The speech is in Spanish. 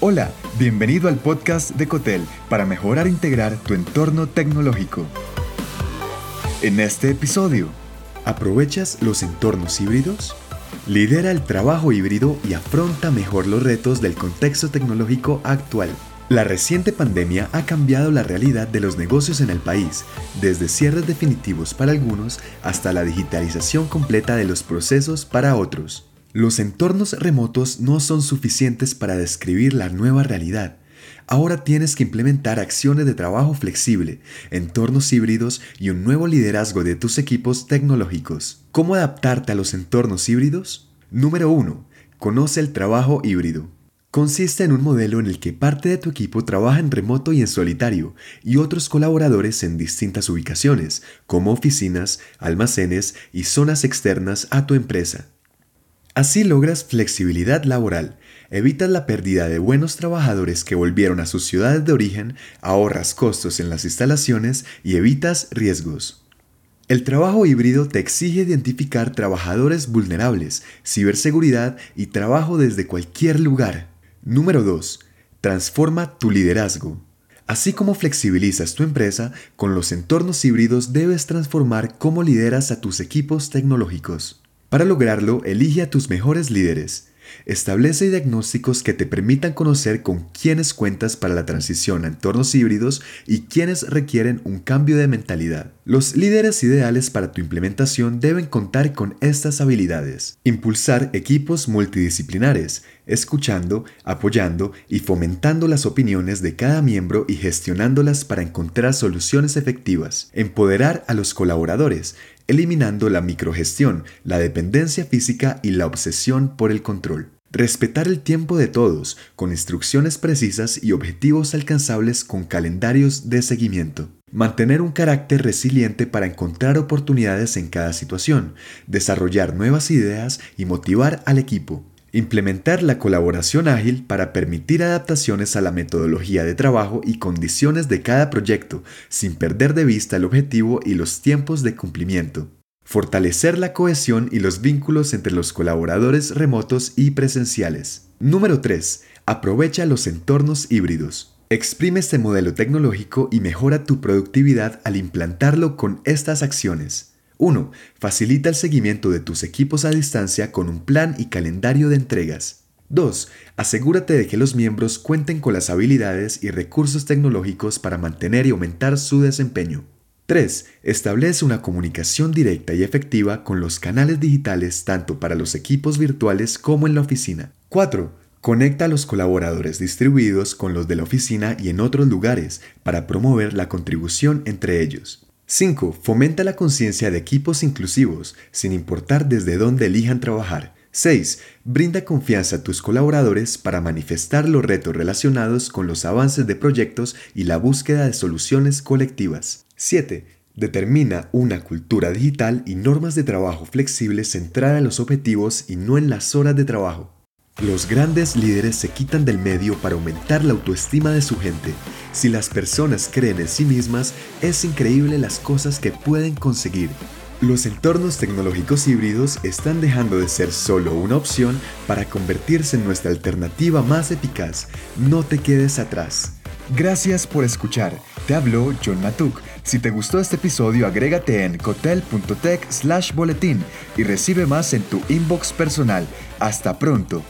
Hola, bienvenido al podcast de Cotel para mejorar e integrar tu entorno tecnológico. En este episodio, ¿aprovechas los entornos híbridos? Lidera el trabajo híbrido y afronta mejor los retos del contexto tecnológico actual. La reciente pandemia ha cambiado la realidad de los negocios en el país, desde cierres definitivos para algunos hasta la digitalización completa de los procesos para otros. Los entornos remotos no son suficientes para describir la nueva realidad. Ahora tienes que implementar acciones de trabajo flexible, entornos híbridos y un nuevo liderazgo de tus equipos tecnológicos. ¿Cómo adaptarte a los entornos híbridos? Número 1. Conoce el trabajo híbrido. Consiste en un modelo en el que parte de tu equipo trabaja en remoto y en solitario, y otros colaboradores en distintas ubicaciones, como oficinas, almacenes y zonas externas a tu empresa. Así logras flexibilidad laboral, evitas la pérdida de buenos trabajadores que volvieron a sus ciudades de origen, ahorras costos en las instalaciones y evitas riesgos. El trabajo híbrido te exige identificar trabajadores vulnerables, ciberseguridad y trabajo desde cualquier lugar. Número 2. Transforma tu liderazgo. Así como flexibilizas tu empresa, con los entornos híbridos debes transformar cómo lideras a tus equipos tecnológicos. Para lograrlo, elige a tus mejores líderes. Establece diagnósticos que te permitan conocer con quiénes cuentas para la transición a entornos híbridos y quiénes requieren un cambio de mentalidad. Los líderes ideales para tu implementación deben contar con estas habilidades. Impulsar equipos multidisciplinares, escuchando, apoyando y fomentando las opiniones de cada miembro y gestionándolas para encontrar soluciones efectivas. Empoderar a los colaboradores, eliminando la microgestión, la dependencia física y la obsesión por el control. Respetar el tiempo de todos, con instrucciones precisas y objetivos alcanzables con calendarios de seguimiento. Mantener un carácter resiliente para encontrar oportunidades en cada situación, desarrollar nuevas ideas y motivar al equipo. Implementar la colaboración ágil para permitir adaptaciones a la metodología de trabajo y condiciones de cada proyecto, sin perder de vista el objetivo y los tiempos de cumplimiento. Fortalecer la cohesión y los vínculos entre los colaboradores remotos y presenciales. Número 3. Aprovecha los entornos híbridos. Exprime este modelo tecnológico y mejora tu productividad al implantarlo con estas acciones. 1. Facilita el seguimiento de tus equipos a distancia con un plan y calendario de entregas. 2. Asegúrate de que los miembros cuenten con las habilidades y recursos tecnológicos para mantener y aumentar su desempeño. 3. Establece una comunicación directa y efectiva con los canales digitales tanto para los equipos virtuales como en la oficina. 4. Conecta a los colaboradores distribuidos con los de la oficina y en otros lugares para promover la contribución entre ellos. 5. Fomenta la conciencia de equipos inclusivos, sin importar desde dónde elijan trabajar. 6. Brinda confianza a tus colaboradores para manifestar los retos relacionados con los avances de proyectos y la búsqueda de soluciones colectivas. 7. Determina una cultura digital y normas de trabajo flexibles centradas en los objetivos y no en las horas de trabajo. Los grandes líderes se quitan del medio para aumentar la autoestima de su gente. Si las personas creen en sí mismas, es increíble las cosas que pueden conseguir. Los entornos tecnológicos híbridos están dejando de ser solo una opción para convertirse en nuestra alternativa más eficaz. No te quedes atrás. Gracias por escuchar. Te habló John Matuk. Si te gustó este episodio, agrégate en cotel.tech slash boletín y recibe más en tu inbox personal. Hasta pronto.